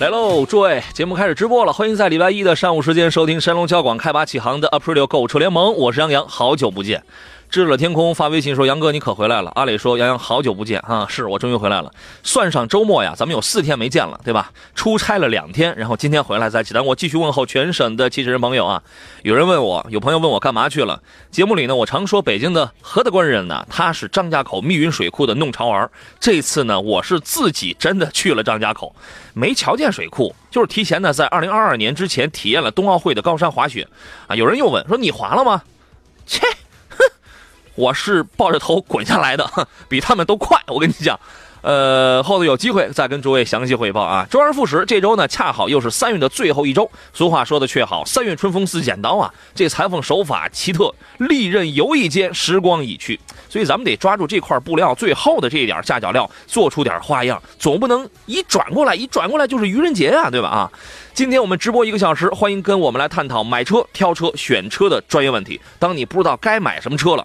来喽，诸位，节目开始直播了，欢迎在礼拜一的上午时间收听山东交广开拔启航的 Aprilio 购车联盟，我是杨洋，好久不见。知了天空发微信说：“杨哥，你可回来了。”阿磊说：“杨洋，好久不见啊，是我终于回来了。算上周末呀，咱们有四天没见了，对吧？出差了两天，然后今天回来在济南，我继续问候全省的汽车人朋友啊。有人问我，有朋友问我干嘛去了？节目里呢，我常说北京的何德官人呢，他是张家口密云水库的弄潮儿。这次呢，我是自己真的去了张家口，没瞧见水库，就是提前呢，在二零二二年之前体验了冬奥会的高山滑雪啊。有人又问说你滑了吗？切。”我是抱着头滚下来的，比他们都快。我跟你讲，呃，后头有机会再跟诸位详细汇报啊。周而复始，这周呢恰好又是三月的最后一周。俗话说的却好，三月春风似剪刀啊。这裁缝手法奇特，利刃游一间，时光已去。所以咱们得抓住这块布料最后的这一点下脚料，做出点花样。总不能一转过来，一转过来就是愚人节啊，对吧？啊，今天我们直播一个小时，欢迎跟我们来探讨买车、挑车、选车的专业问题。当你不知道该买什么车了。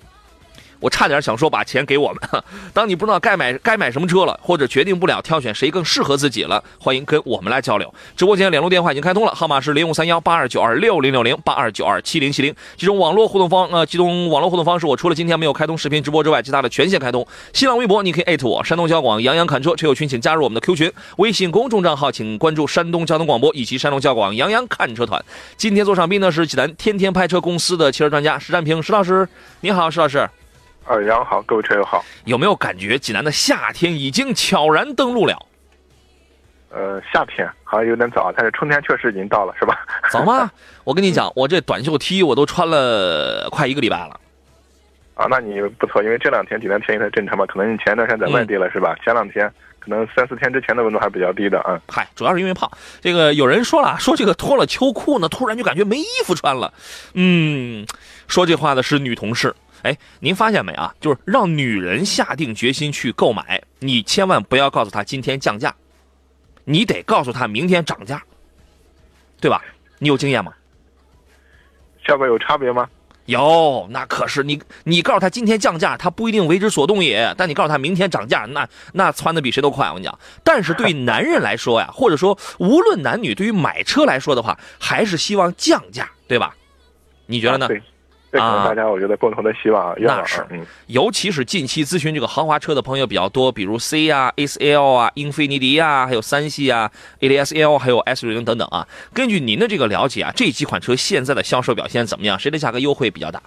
我差点想说把钱给我们。当你不知道该买该买什么车了，或者决定不了挑选谁更适合自己了，欢迎跟我们来交流。直播间联络电话已经开通了，号码是零五三幺八二九二六零六零八二九二七零七零。这种网络互动方呃，这种网络互动方式，我除了今天没有开通视频直播之外，其他的全线开通。新浪微博你可以艾特我，山东交广杨洋侃车车友群请加入我们的 Q 群。微信公众账号请关注山东交通广播以及山东交广杨洋看车团。今天坐上宾呢是济南天天拍车公司的汽车专家石占平石老师，你好，石老师。呃，杨好，各位车友好。有没有感觉济南的夏天已经悄然登陆了？呃，夏天好像有点早，但是春天确实已经到了，是吧？早吗？我跟你讲，我这短袖 T 我都穿了快一个礼拜了。啊，那你不错，因为这两天济南天气太正常嘛，可能你前一段时间在外地了，是吧？前两天可能三四天之前的温度还比较低的啊。嗨，主要是因为胖。这个有人说了，说这个脱了秋裤呢，突然就感觉没衣服穿了。嗯，说这话的是女同事。哎，您发现没啊？就是让女人下定决心去购买，你千万不要告诉她今天降价，你得告诉她明天涨价，对吧？你有经验吗？效果有差别吗？有，那可是你，你告诉她今天降价，她不一定为之所动也。但你告诉她明天涨价，那那窜的比谁都快。我跟你讲，但是对于男人来说呀，或者说无论男女，对于买车来说的话，还是希望降价，对吧？你觉得呢？对。这可能大家我觉得共同的希望，啊那是，嗯，尤其是近期咨询这个豪华车的朋友比较多，比如 C 啊、A4L 啊、英菲尼迪啊，还有三系啊、ADSL 还有 S 六零等等啊。根据您的这个了解啊，这几款车现在的销售表现怎么样？谁的价格优惠比较大？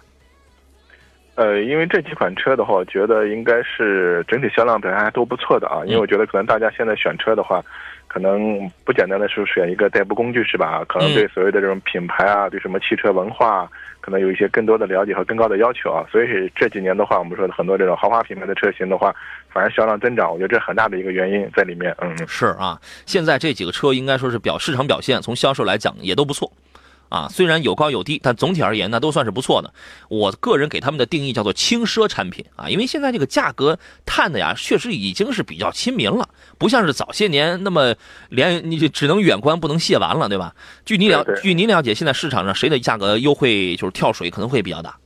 呃，因为这几款车的话，我觉得应该是整体销量表现还都不错的啊。因为我觉得可能大家现在选车的话。可能不简单的是选一个代步工具是吧？可能对所谓的这种品牌啊，对什么汽车文化，可能有一些更多的了解和更高的要求啊。所以这几年的话，我们说的很多这种豪华品牌的车型的话，反而销量增长，我觉得这很大的一个原因在里面。嗯，是啊，现在这几个车应该说是表市场表现，从销售来讲也都不错。啊，虽然有高有低，但总体而言呢，都算是不错的。我个人给他们的定义叫做轻奢产品啊，因为现在这个价格探的呀，确实已经是比较亲民了，不像是早些年那么连你只能远观不能亵玩了，对吧？据你了，据您了解，现在市场上谁的价格优惠就是跳水可能会比较大？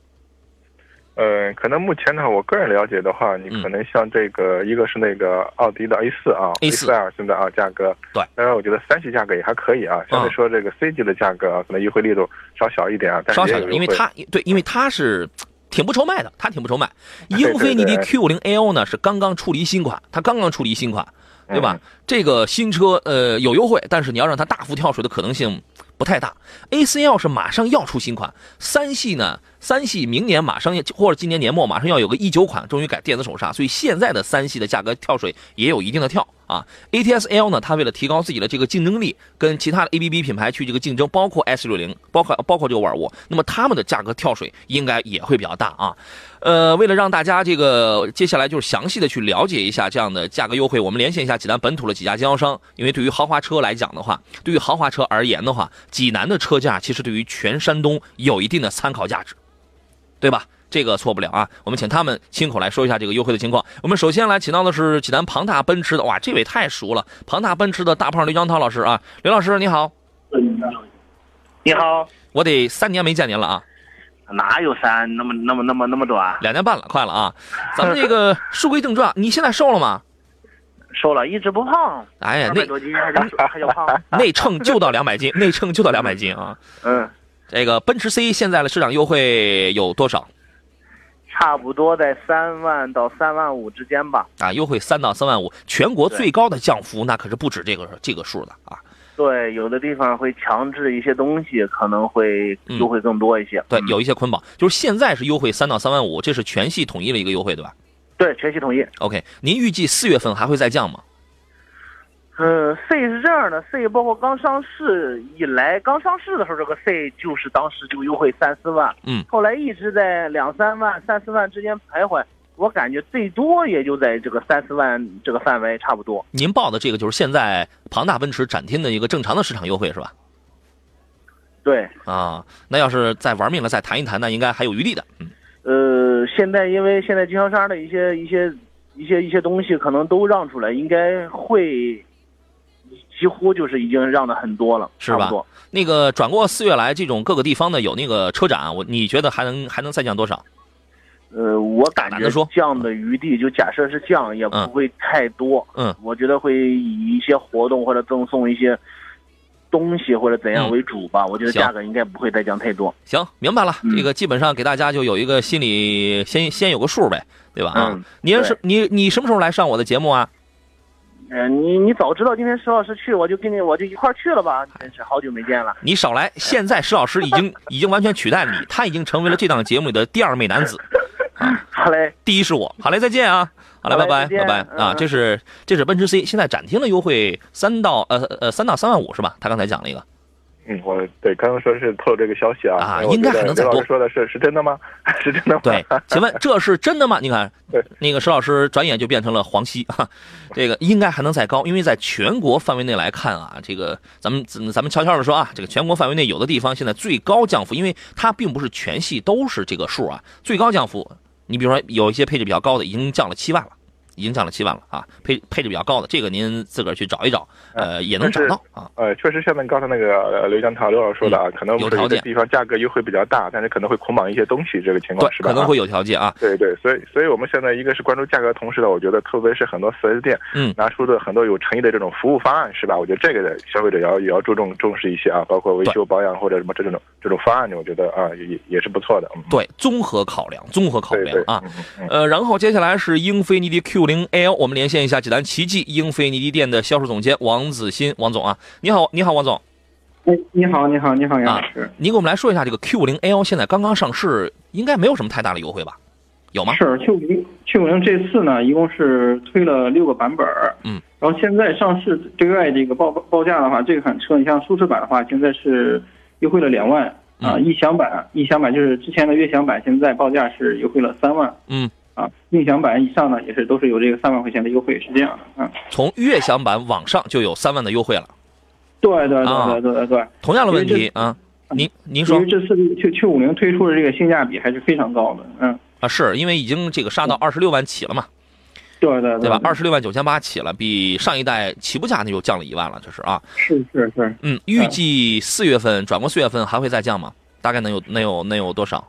呃，可能目前呢，我个人了解的话，你可能像这个，一个是那个奥迪的 A 四啊，A 四 L 现在啊价格，对，当然我觉得三系价格也还可以啊，相对说这个 C 级的价格啊，可能优惠力度稍小一点啊，稍小一点，因为它对，因为它是挺不愁卖的，它挺不愁卖。英菲尼迪 Q 五零 L 呢是刚刚出离新款，它刚刚出离新款，对吧？这个新车呃有优惠，但是你要让它大幅跳水的可能性不太大。A 四 L 是马上要出新款，三系呢。三系明年马上或者今年年末马上要有个一九款，终于改电子手刹，所以现在的三系的价格跳水也有一定的跳啊。ATS L 呢，它为了提高自己的这个竞争力，跟其他的 ABB 品牌去这个竞争，包括 S 六零，包括包括这个沃尔沃，那么他们的价格跳水应该也会比较大啊。呃，为了让大家这个接下来就是详细的去了解一下这样的价格优惠，我们连线一下济南本土的几家经销商。因为对于豪华车来讲的话，对于豪华车而言的话，济南的车价其实对于全山东有一定的参考价值，对吧？这个错不了啊。我们请他们亲口来说一下这个优惠的情况。我们首先来请到的是济南庞大奔驰的，哇，这位太熟了，庞大奔驰的大胖刘江涛老师啊，刘老师你好。你好，我得三年没见您了啊。哪有三那么那么那么那么短？两年半了，快了啊！咱们这个 书归正传，你现在瘦了吗？瘦了，一直不胖。哎呀，那多斤还叫还叫胖？内称就到两百斤，内称就到两百斤啊！嗯，这个奔驰 C 现在的市场优惠有多少？差不多在三万到三万五之间吧。啊，优惠三到三万五，全国最高的降幅那可是不止这个这个数的啊！对，有的地方会强制一些东西，可能会优惠更多一些。对，有一些捆绑，就是现在是优惠三到三万五，这是全系统一的一个优惠，对吧？对，全系统一。OK，您预计四月份还会再降吗？嗯，C 是这样的，C 包括刚上市以来，刚上市的时候，这个 C 就是当时就优惠三四万，嗯，后来一直在两三万、三四万之间徘徊。我感觉最多也就在这个三四万这个范围差不多。您报的这个就是现在庞大奔驰展厅的一个正常的市场优惠是吧？对。啊，那要是再玩命了再谈一谈，那应该还有余地的。嗯。呃，现在因为现在经销商的一些一些一些一些东西可能都让出来，应该会几乎就是已经让的很多了，是吧？那个转过四月来，这种各个地方的有那个车展，我你觉得还能还能再降多少？呃，我感觉降的余地，就假设是降，也不会太多。嗯，我觉得会以一些活动或者赠送一些东西或者怎样为主吧。我觉得价格应该不会再降太多。行，明白了。这个基本上给大家就有一个心里先先有个数呗，对吧？啊，您是你你什么时候来上我的节目啊？嗯，你你早知道今天石老师去，我就跟你我就一块去了吧。真是好久没见了。你少来，现在石老师已经 已经完全取代了你，他已经成为了这档节目里的第二美男子。好嘞，第一是我，好嘞，再见啊，好嘞，拜拜，拜拜啊，这是这是奔驰 C，现在展厅的优惠三到呃呃三到三万五是吧？他刚才讲了一个。嗯，我对刚刚说是透露这个消息啊，啊，应该还能再多。说的是是真的吗？是真的吗？对，请问这是真的吗？你看，对那个石老师转眼就变成了黄西哈，这个应该还能再高，因为在全国范围内来看啊，这个咱们咱们悄悄的说啊，这个全国范围内有的地方现在最高降幅，因为它并不是全系都是这个数啊，最高降幅，你比如说有一些配置比较高的，已经降了七万了。已经降了七万了啊，配配置比较高的，这个您自个儿去找一找，呃，也能找到啊。呃，确实像那刚才那个刘江涛刘老师说的啊，可能有条件地方价格优惠比较大，但是可能会捆绑一些东西，这个情况是吧？可能会有条件啊。对对，所以所以我们现在一个是关注价格，同时呢，我觉得特别是很多四 S 店，嗯，拿出的很多有诚意的这种服务方案，是吧？我觉得这个的消费者要也要注重重视一些啊，包括维修保养或者什么这种这种方案，我觉得啊也也是不错的。对，综合考量，综合考量啊。呃，然后接下来是英菲尼迪 Q 零 L，我们连。线一下济南奇迹英菲尼迪店的销售总监王子欣，王总啊，你好，你好，王总。哎，你好，你好，你好，杨老师。您给我们来说一下这个 Q 五零 L 现在刚刚上市，应该没有什么太大的优惠吧？有吗？是 Q 五零 Q 五零这次呢，一共是推了六个版本嗯。然后现在上市对外这个报报价的话，这款车你像舒适版的话，现在是优惠了两万啊。逸享版，逸享版就是之前的悦享版，现在报价是优惠了三万。嗯。啊，悦享版以上呢，也是都是有这个三万块钱的优惠，是这样的啊。从悦享版往上就有三万的优惠了。对对对对对对。同样的问题啊，您您说。因为这次 Q Q 五零推出的这个性价比还是非常高的，嗯。啊，是因为已经这个杀到二十六万起了嘛？对对对吧？二十六万九千八起了，比上一代起步价那就降了一万了，这是啊。是是是。嗯，预计四月份转过四月份还会再降吗？大概能有能有能有多少？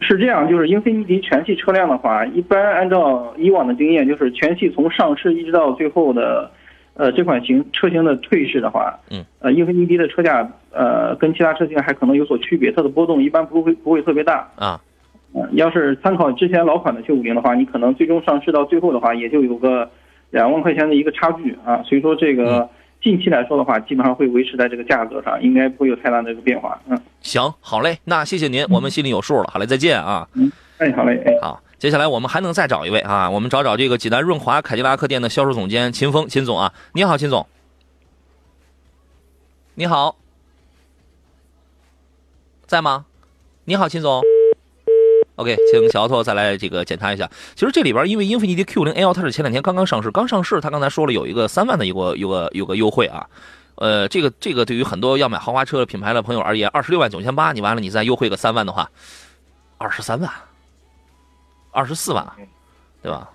是这样，就是英菲尼迪全系车辆的话，一般按照以往的经验，就是全系从上市一直到最后的，呃，这款型车型的退市的话，嗯，呃，英菲尼迪的车价，呃，跟其他车型还可能有所区别，它的波动一般不会不会特别大啊。嗯，要是参考之前老款的 Q 五零的话，你可能最终上市到最后的话，也就有个两万块钱的一个差距啊。所以说这个近期来说的话，基本上会维持在这个价格上，应该不会有太大的一个变化。嗯，行，好嘞，那谢谢您，我们心里有数了。好嘞，再见啊。嗯，哎，好嘞，哎，好，接下来我们还能再找一位啊，我们找找这个济南润华凯迪拉克店的销售总监秦峰，秦总啊，你好，秦总。你好，在吗？你好，秦总。OK，请小奥再来这个检查一下。其实这里边，因为英菲尼迪 Q 零 L 它是前两天刚刚上市，刚上市，它刚才说了有一个三万的一个有个有个优惠啊。呃，这个这个对于很多要买豪华车品牌的朋友而言，二十六万九千八，你完了你再优惠个三万的话，二十三万，二十四万，对吧？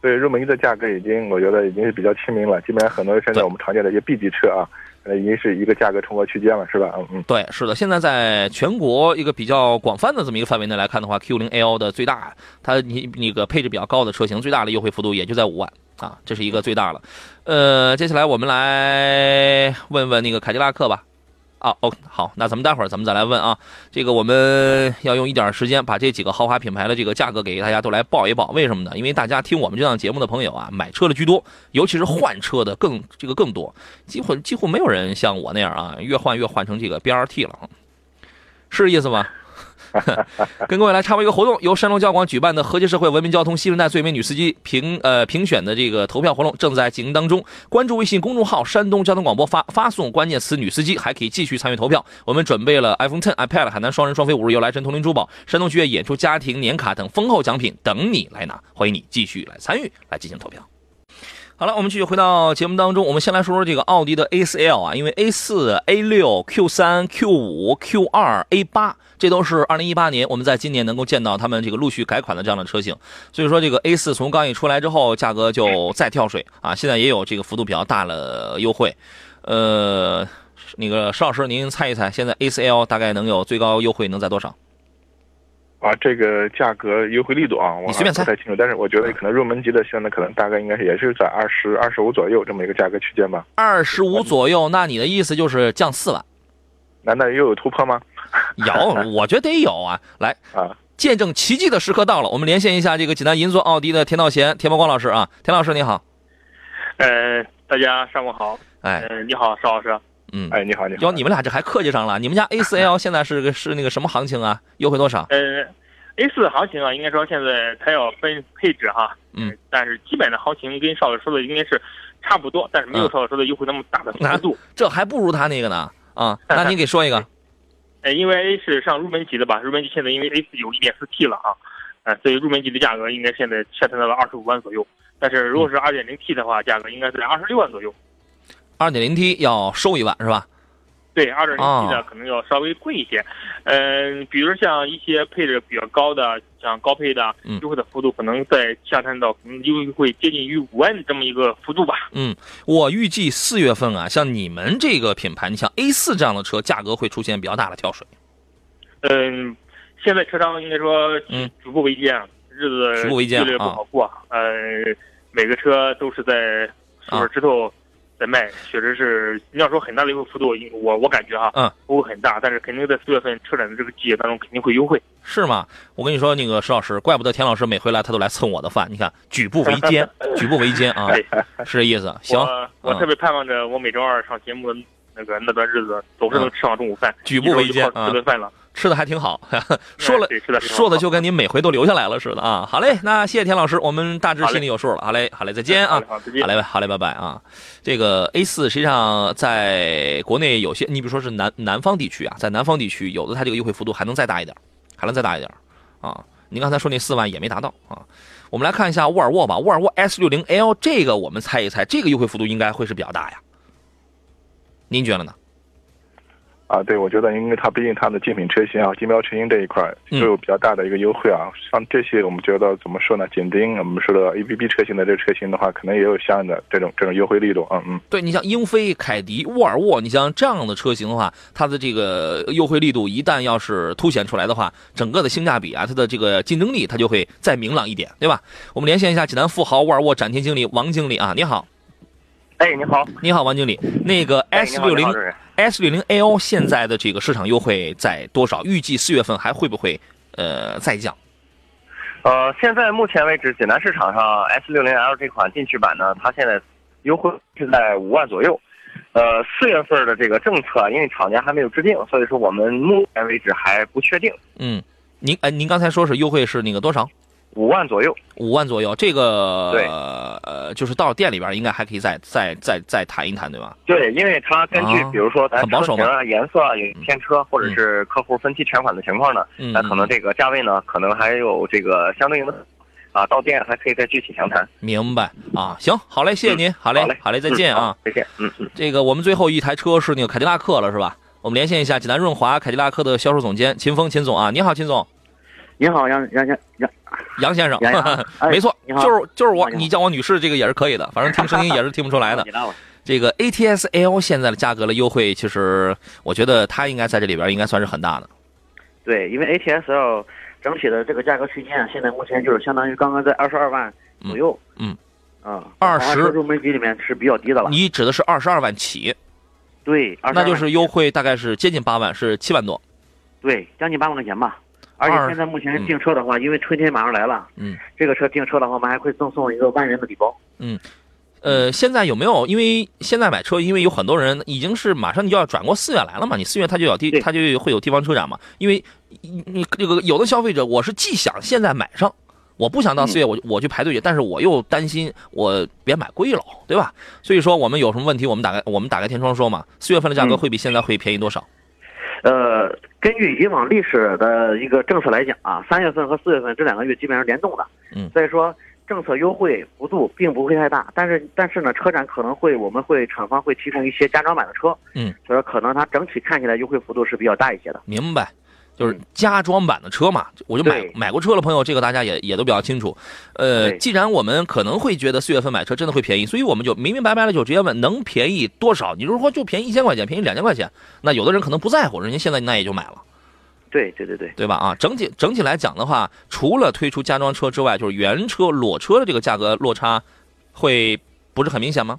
对，入门级的价格已经，我觉得已经是比较亲民了。基本上很多现在我们常见的一些 B 级车啊。呃已经是一个价格重合区间了，是吧？嗯嗯，对，是的。现在在全国一个比较广泛的这么一个范围内来看的话，Q 零 L 的最大，它你那个配置比较高的车型，最大的优惠幅度也就在五万啊，这是一个最大了。呃，接下来我们来问问那个凯迪拉克吧。啊哦，好，那咱们待会儿咱们再来问啊。这个我们要用一点时间把这几个豪华品牌的这个价格给大家都来报一报。为什么呢？因为大家听我们这档节目的朋友啊，买车的居多，尤其是换车的更这个更多，几乎几乎没有人像我那样啊，越换越换成这个 BRT 了，是意思吗？跟各位来插播一个活动，由山东交广举办的和谐社会文明交通新时代最美女司机评呃评选的这个投票活动正在进行当中。关注微信公众号“山东交通广播”，发发送关键词“女司机”，还可以继续参与投票。我们准备了 iPhone 10、iPad、海南双人双飞五日游、来神通灵珠宝、山东剧院演出家庭年卡等丰厚奖品等你来拿，欢迎你继续来参与来进行投票。好了，我们继续回到节目当中。我们先来说说这个奥迪的 A4L 啊，因为 A4、A6、Q3、Q5、Q2、A8 这都是2018年我们在今年能够见到他们这个陆续改款的这样的车型。所以说这个 A4 从刚一出来之后，价格就再跳水啊，现在也有这个幅度比较大的优惠。呃，那个邵老师，您猜一猜，现在 A4L 大概能有最高优惠能在多少？啊，这个价格优惠力度啊，我随便猜不太清楚，但是我觉得可能入门级的现在可能大概应该是也是在二十二十五左右这么一个价格区间吧。二十五左右，那你的意思就是降四万？难道又有突破吗？有，我觉得得有啊！来啊，见证奇迹的时刻到了，我们连线一下这个济南银座奥迪的田道贤、田茂光老师啊，田老师你好。呃，大家上午好。哎，你好，邵老师。嗯，哎，你好，你好。哟，你们俩这还客气上了？你们家 A 四 L 现在是个是那个什么行情啊？优惠多少？呃，A4 行情啊，应该说现在它要分配置哈。嗯。但是基本的行情跟邵老师说的应该是差不多，但是没有邵老师说的优惠那么大的幅度。这还不如他那个呢啊！那您给说一个。呃，因为 A 是上入门级的吧？入门级现在因为 A 四有 1.4T 了啊，呃，所以入门级的价格应该现在下探到了二十五万左右。但是如果是 2.0T 的话，价格应该在二十六万左右。2.0T 要收一万是吧？对二点零 T 的可能要稍微贵一些。嗯，比如像一些配置比较高的，像高配的，优惠的幅度可能在下探到可能优惠接近于五万这么一个幅度吧。嗯，我预计四月份啊，像你们这个品牌，你像 A 四这样的车，价格会出现比较大的跳水。嗯，现在车商应该说，嗯，举步维艰，日子举步维艰不好过。呃，每个车都是在手指头。在卖，确实是你要说很大的一个幅度，我我感觉哈，嗯，不会很大，但是肯定在四月份车展的这个季节当中肯定会优惠，是吗？我跟你说，那个石老师，怪不得田老师每回来他都来蹭我的饭，你看举步维艰，举步维艰啊，是这意思。行，我特别盼望着我每周二上节目的那个那段日子，总是能吃上中午饭，举步维艰啊，吃顿饭了。吃的还挺好，说了说的就跟您每回都留下来了似的啊！好嘞，那谢谢田老师，我们大致心里有数了。好嘞，好嘞，再见啊！好，嘞，好嘞，拜拜啊！这个 A 四实际上在国内有些，你比如说是南南方地区啊，在南方地区有的它这个优惠幅度还能再大一点，还能再大一点啊！您刚才说那四万也没达到啊！我们来看一下沃尔沃吧，沃尔沃 S 六零 L 这个我们猜一猜，这个优惠幅度应该会是比较大呀？您觉得呢？啊，对，我觉得，因为它毕竟它的竞品车型啊，竞标车型这一块都有比较大的一个优惠啊。像这些，我们觉得怎么说呢？紧盯我们说的 A B B 车型的这个车型的话，可能也有相应的这种这种优惠力度。嗯嗯。对你像英菲、凯迪、沃尔沃，你像这样的车型的话，它的这个优惠力度一旦要是凸显出来的话，整个的性价比啊，它的这个竞争力它就会再明朗一点，对吧？我们连线一下济南富豪沃尔沃展厅经理王经理啊，你好。哎，你好，你好，王经理。那个 S 六零 S 六零 L 现在的这个市场优惠在多少？预计四月份还会不会呃再降？呃，现在目前为止，济南市场上 S 六零 L 这款进取版呢，它现在优惠是在五万左右。呃，四月份的这个政策，因为厂家还没有制定，所以说我们目前为止还不确定。嗯，您哎，您刚才说是优惠是那个多少？五万左右。五万左右，这个对呃，就是到店里边应该还可以再再再再谈一谈，对吧？对，因为它根据啊比如说咱保守嘛车型啊、颜色啊、有现车，或者是客户分期全款的情况呢，嗯，那可能这个价位呢，可能还有这个相对应的啊，到店还可以再具体详谈。明白啊。行，好嘞，谢谢您，好嘞，好嘞，好嘞，再见啊嗯。再见。嗯嗯。这个我们最后一台车是那个凯迪拉克了，是吧？我们连线一下济南润华凯迪拉克的销售总监秦峰秦总啊，你好，秦总，你好，杨杨杨杨，杨先生，哎没错，就是就是我，你叫我女士这个也是可以的，反正听声音也是听不出来的。这个 ATS L 现在的价格的优惠，其实我觉得它应该在这里边应该算是很大的。对，因为 ATS-L 整体的这个价格区间，现在目前就是相当于刚刚在二十二万左右。嗯啊，20豪华车入门级里面是比较低的了。你指的是二十二万起，对，22那就是优惠大概是接近八万，是七万多。对，将近八万块钱吧。而且现在目前订车的话，因为春天马上来了，嗯，这个车订车的话，我们还会赠送一个万元的礼包。嗯呃，现在有没有？因为现在买车，因为有很多人已经是马上就要转过四月来了嘛，你四月他就有地，他就会有地方车展嘛。因为你你这个有的消费者，我是既想现在买上，我不想到四月我我去排队去，但是我又担心我别买贵了，对吧？所以说我们有什么问题，我们打开我们打开天窗说嘛，四月份的价格嗯会比现在会便宜多少？呃，根据以往历史的一个政策来讲啊，三月份和四月份这两个月基本上联动的。嗯所以说政策优惠幅度并不会太大，但是但是呢，车展可能会我们会厂方会提供一些加装版的车，嗯，所以说可能它整体看起来优惠幅度是比较大一些的。明白，就是加装版的车嘛，我就买买过车的朋友，这个大家也也都比较清楚。呃，既然我们可能会觉得四月份买车真的会便宜，所以我们就明明白白的就直接问能便宜多少。你如果说就便宜一千块钱，便宜两千块钱，那有的人可能不在乎，人家现在那也就买了，对对对对，对吧？啊，整体整体来讲的话，除了推出加装车之外，就是原车裸车的这个价格落差会不是很明显吗？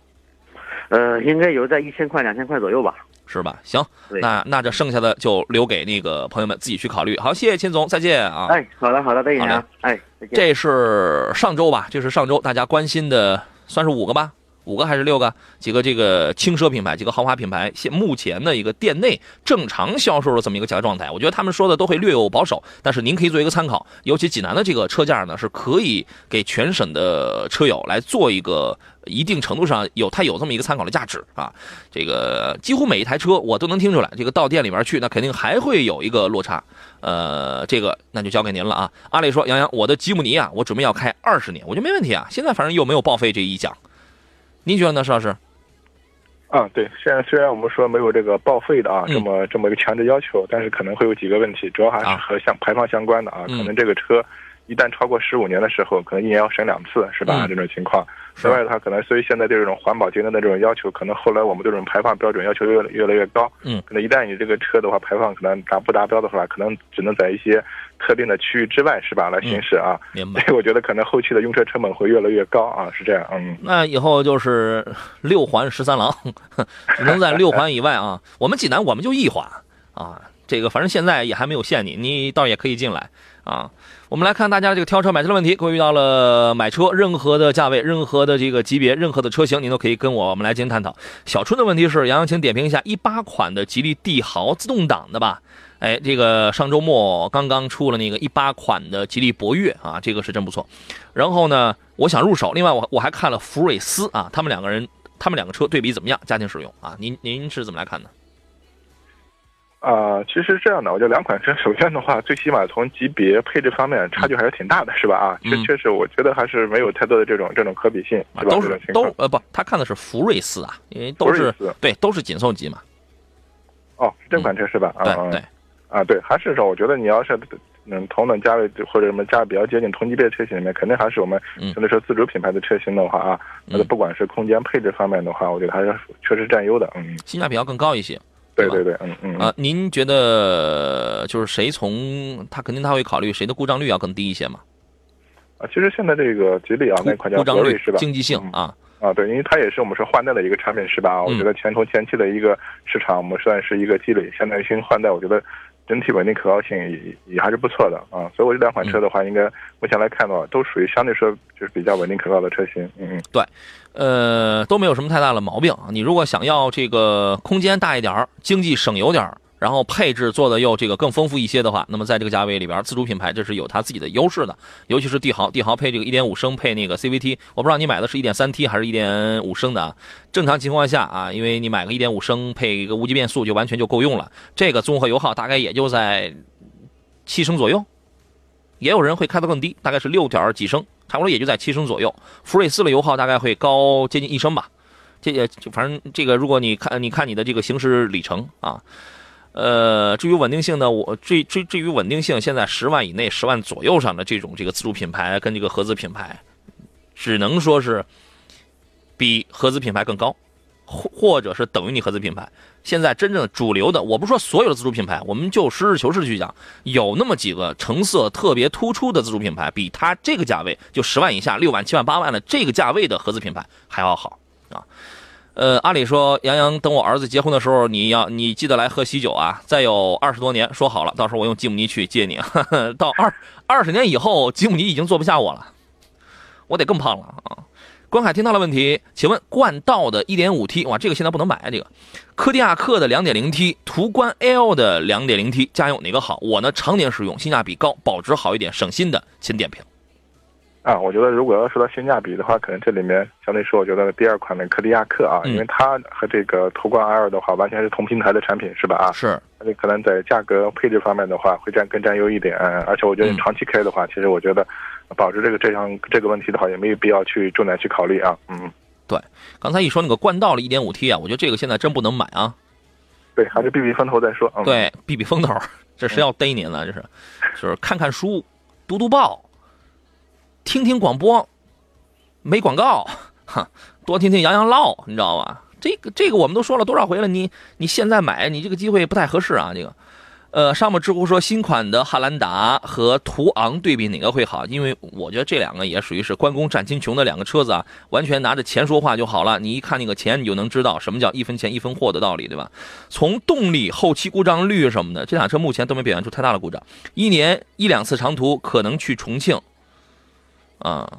呃，应该有在一千块两千块左右吧。是吧？行，那那这剩下的就留给那个朋友们自己去考虑。好，谢谢秦总，再见啊。哎，好的好的，再见啊，哎。这是上周吧？这是上周大家关心的，算是五个吧，五个还是六个？几个这个轻奢品牌，几个豪华品牌，现目前的一个店内正常销售的这么一个价格状态，我觉得他们说的都会略有保守，但是您可以做一个参考。尤其济南的这个车价呢，是可以给全省的车友来做一个一定程度上有它有这么一个参考的价值啊。这个几乎每一台车我都能听出来，这个到店里面去，那肯定还会有一个落差。呃，这个那就交给您了啊。阿里说：“杨洋，我的吉姆尼啊，我准备要开二十年，我觉得没问题啊。现在反正又没有报废这一讲，您觉得呢，石老师？啊，对，现在虽然我们说没有这个报废的啊，嗯这么这么一个强制要求，但是可能会有几个问题，主要还是啊和像排放相关的啊。嗯可能这个车一旦超过十五年的时候，可能一年要审两次，是吧？嗯这种情况。是另外的话，可能所以现在对这种环保节能的这种要求，可能后来我们对这种排放标准要求越来越来越高。嗯，可能一旦你这个车的话排放可能达不达标的话，可能只能在一些特定的区域之外，是吧？来行驶啊。明白。所以我觉得可能后期的用车成本会越来越高啊，是这样。嗯。那以后就是六环十三郎，只能在六环以外啊。我们济南我们就一环啊，这个反正现在也还没有限你，你倒也可以进来啊。我们来看大家这个挑车买车的问题，各位遇到了买车任何的价位、任何的这个级别、任何的车型，您都可以跟我们来进行探讨。小春的问题是，杨洋，请点评一下一八款的吉利帝豪自动挡的吧。哎，这个上周末刚刚出了那个一八款的吉利博越啊，这个是真不错。然后呢，我想入手。另外，我我还看了福睿斯啊，他们两个人，他们两个车对比怎么样？家庭使用啊，您您是怎么来看的？啊、其实是这样的，我觉得两款车，首先的话，最起码从级别、配置方面差距还是挺大的，是吧？啊，确嗯确实，我觉得还是没有太多的这种这种可比性，啊，是吧？都是。都呃不，他看的是福睿斯啊，因为都是对都是紧凑级嘛。哦，这款车是吧？对对，啊，对，还是说，我觉得你要是嗯同等价位或者什么价位比较接近同级别的车型里面，肯定还是我们嗯相对说自主品牌的车型的话啊，那嗯不管是空间配置方面的话，我觉得还是确实占优的。嗯，性价比要更高一些。吧对对对，嗯嗯。啊，您觉得就是谁从他肯定他会考虑谁的故障率要更低一些嘛？啊，其实现在这个吉利啊，那款叫故障率是吧？经济性嗯啊，啊，对，因为它也是我们说换代的一个产品是吧？我嗯觉得前从前期的一个市场，我们算是一个积累，现在新换代，我觉得整体稳定可靠性也也还是不错的啊。所以我这两款车的话，应该目前来看的话，都属于相对说就是比较稳定可靠的车型。嗯嗯，对，呃，都没有什么太大的毛病。你如果想要这个空间大一点，经济省油点。然后配置做的又这个更丰富一些的话，那么在这个价位里边，自主品牌这是有它自己的优势的。尤其是帝豪，帝豪配这个1.5升配那个 CVT，我不知道你买的是一点三 T 还是一点五升的啊？正常情况下啊，因为你买个1.5升配一个无级变速就完全就够用了。这个综合油耗大概也就在七升左右，也有人会开得更低，大概是六点几升，差不多也就在七升左右。福睿斯的油耗大概会高接近一升吧，这也就反正这个如果你看你看你的这个行驶里程啊。呃，至于稳定性呢，我至至至于稳定性，现在十万以内、十万左右上的这种这个自主品牌跟这个合资品牌，只能说是比合资品牌更高，或者是等于你合资品牌。现在真正主流的，我不说所有的自主品牌，我们就实事求是去讲，有那么几个成色特别突出的自主品牌，比它这个价位就十万以下、六万、七万、八万的这个价位的合资品牌还要好啊。呃，阿里说，杨洋，等我儿子结婚的时候，你要你记得来喝喜酒啊！再有二十多年，说好了，到时候我用吉姆尼去接你。到二二十年以后，吉姆尼已经坐不下我了，我得更胖了啊！关海听到了问题，请问冠道的 1.5T，哇，这个现在不能买啊这个。科迪亚克的 2.0T，途观 L 的 2.0T，家用哪个好？我呢，常年使用，性价比高，保值好一点，省心的，请点评。啊，我觉得如果要说到性价比的话，可能这里面相对说，我觉得第二款的柯迪亚克啊，因为它和这个途观 L 的话，完全是同平台的产品，是吧？啊，是。而且可能在价格配置方面的话，会占更占优一点。而且我觉得长期开的话，其实我觉得保值这个这项这个问题的话，也没有必要去重点去考虑啊。嗯，对。刚才一说那个冠道的 1.5T 啊，我觉得这个现在真不能买啊。对，还是避避风头再说。对，避避风头，这谁要逮您了，这是，就是看看书，读读报，听听广播。没广告，哈，多听听杨洋唠，你知道吧？这个这个我们都说了多少回了，你你现在买，你这个机会不太合适啊。这个，呃，上面知乎说新款的汉兰达和途昂对比哪个会好？因为我觉得这两个也属于是关公战秦琼的两个车子啊，完全拿着钱说话就好了。你一看那个钱，你就能知道什么叫一分钱一分货的道理，对吧？从动力、后期故障率什么的，这辆车目前都没表现出太大的故障。一年一两次长途，可能去重庆，啊。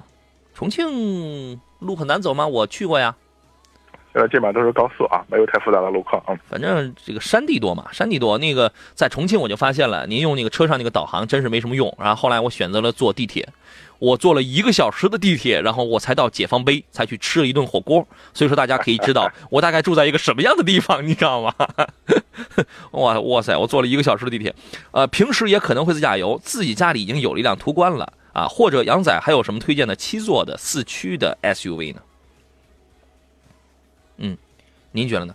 重庆路很难走吗？我去过呀，呃，基本上都是高速啊，没有太复杂的路况啊。反正这个山地多嘛，山地多。那个在重庆我就发现了，您用那个车上那个导航真是没什么用。然后后来我选择了坐地铁，我坐了一个小时的地铁，然后我才到解放碑，才去吃了一顿火锅。所以说大家可以知道 我大概住在一个什么样的地方，你知道吗？哇哇塞，我坐了一个小时的地铁，呃，平时也可能会自驾游，自己家里已经有了一辆途观了。啊，或者杨仔还有什么推荐的七座的四驱的 SUV 呢？嗯，您觉得呢？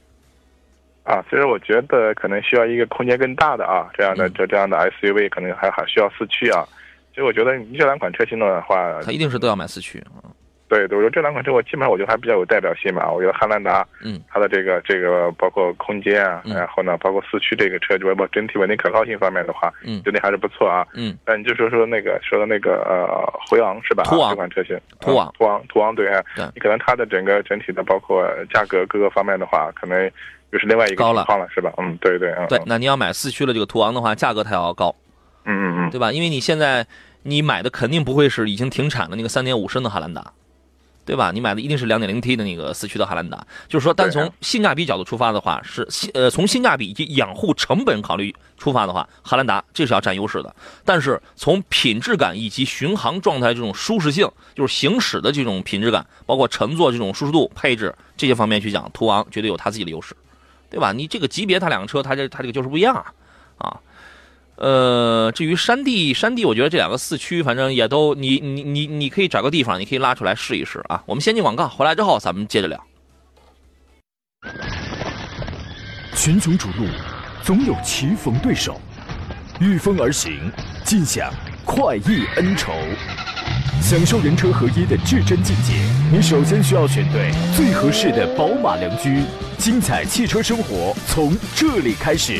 啊，其实我觉得可能需要一个空间更大的啊，这样的这这样的 SUV 可能还还需要四驱啊。其实我觉得你这两款车型的话，它一定是都要买四驱啊。对，我觉得这两款车我基本上我觉得还比较有代表性嘛。我觉得汉兰达，嗯，它的这个这个包括空间啊，然后呢，包括四驱这个车，就包括整体稳定可靠性方面的话，嗯，整体还是不错啊。嗯，但你就说说那个说的那个呃辉昂是吧？途昂这款车型，途昂，途昂，途昂对，对，你可能它的整个整体的包括价格各个方面的话，可能又是另外一个情况了，是吧？嗯，对对，对，那你要买四驱的这个途昂的话，价格它要高，嗯嗯嗯，对吧？因为你现在你买的肯定不会是已经停产的那个三点五升的汉兰达。对吧？你买的一定是 2.0T 的那个四驱的汉兰达，就是说，单从性价比角度出发的话，是呃从性价比以及养护成本考虑出发的话，汉兰达这是要占优势的。但是从品质感以及巡航状态这种舒适性，就是行驶的这种品质感，包括乘坐这种舒适度、配置这些方面去讲，途昂绝对有它自己的优势，对吧？你这个级别它两个车，它这它这个就是不一样啊，啊。呃，至于山地，山地，我觉得这两个四驱，反正也都，你你你你可以找个地方，你可以拉出来试一试啊。我们先进广告，回来之后咱们接着聊。群雄逐鹿，总有棋逢对手，御风而行，尽享快意恩仇，享受人车合一的至臻境界。你首先需要选对最合适的宝马良驹，精彩汽车生活从这里开始。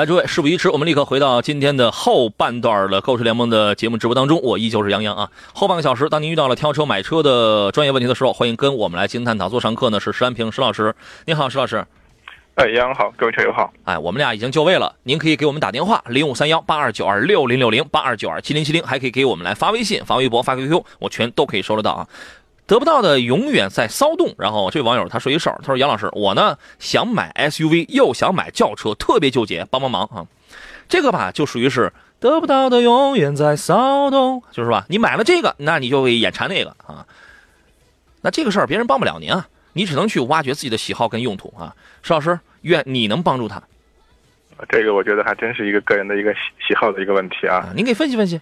来，诸位，事不宜迟，我们立刻回到今天的后半段的购车联盟的节目直播当中。我依旧是杨洋啊。后半个小时，当您遇到了挑车、买车的专业问题的时候，欢迎跟我们来进行探讨。做上客呢是石安平石老师，你好，石老师。哎，杨洋好，各位车友好。哎，我们俩已经就位了，您可以给我们打电话零五三幺八二九二六零六零八二九二七零七零，还可以给我们来发微信、发微博、发 QQ，我全都可以收得到啊。得不到的永远在骚动。然后这位网友他说一事儿，他说杨老师，我呢想买 SUV，又想买轿车，特别纠结，帮帮忙啊！这个吧，就属于是得不到的永远在骚动，就是吧？你买了这个，那你就会眼馋那个啊。那这个事儿别人帮不了您啊，你只能去挖掘自己的喜好跟用途啊。石老师，愿你能帮助他。这个我觉得还真是一个个人的一个喜喜好的一个问题啊。您给分析分析。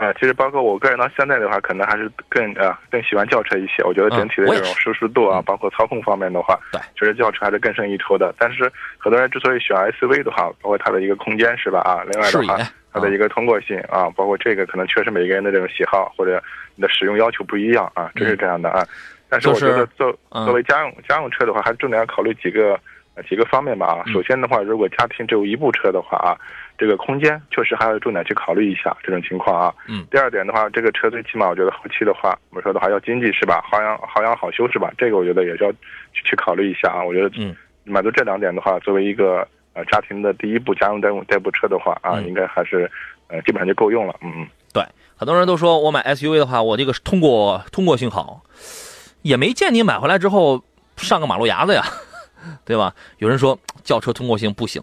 呃，其实包括我个人到现在的话，可能还是更呃更喜欢轿车一些。我觉得整体的这种舒适度啊，包括操控方面的话，对，其实轿车还是更胜一筹的。但是很多人之所以选 SUV 的话，包括它的一个空间是吧？啊，另外的话，它的一个通过性啊，包括这个可能确实每个人的这种喜好或者你的使用要求不一样啊，这是这样的啊。但是我觉得作作为家用家用车的话，还是重点要考虑几个几个方面吧啊。首先的话，如果家庭只有一部车的话啊。这个空间确实还要重点去考虑一下这种情况啊。嗯。第二点的话，这个车最起码我觉得后期的话，我们说的话要经济是吧？好养好养好修是吧？这个我觉得也是要去去考虑一下啊。我觉得嗯，满足这两点的话，作为一个呃家庭的第一部家用代步代步车的话啊，应该还是呃基本上就够用了。嗯嗯。对，很多人都说我买 SUV 的话，我这个通过通过性好，也没见你买回来之后上个马路牙子呀，对吧？有人说轿车通过性不行，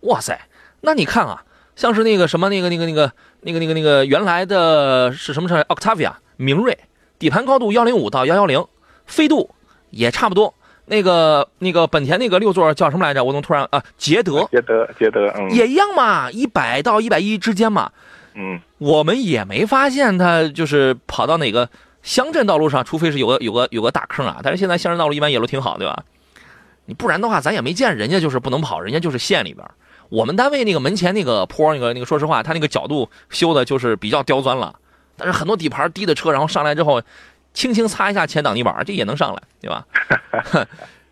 哇塞！那你看啊，像是那个什么那个那个那个那个那个那个原来的是什么车？Octavia 明锐，底盘高度幺零五到幺幺零，飞度也差不多。那个那个本田那个六座叫什么来着？我怎么突然啊？捷德，捷德，捷德，嗯，也一样嘛，一百到一百一之间嘛。嗯，我们也没发现它就是跑到哪个乡镇道路上，除非是有个有个有个大坑啊。但是现在乡镇道路一般也都挺好，对吧？你不然的话，咱也没见人家就是不能跑，人家就是县里边。我们单位那个门前那个坡，那个那个，说实话，它那个角度修的就是比较刁钻了。但是很多底盘低的车，然后上来之后，轻轻擦一下前挡泥板，这也能上来，对吧？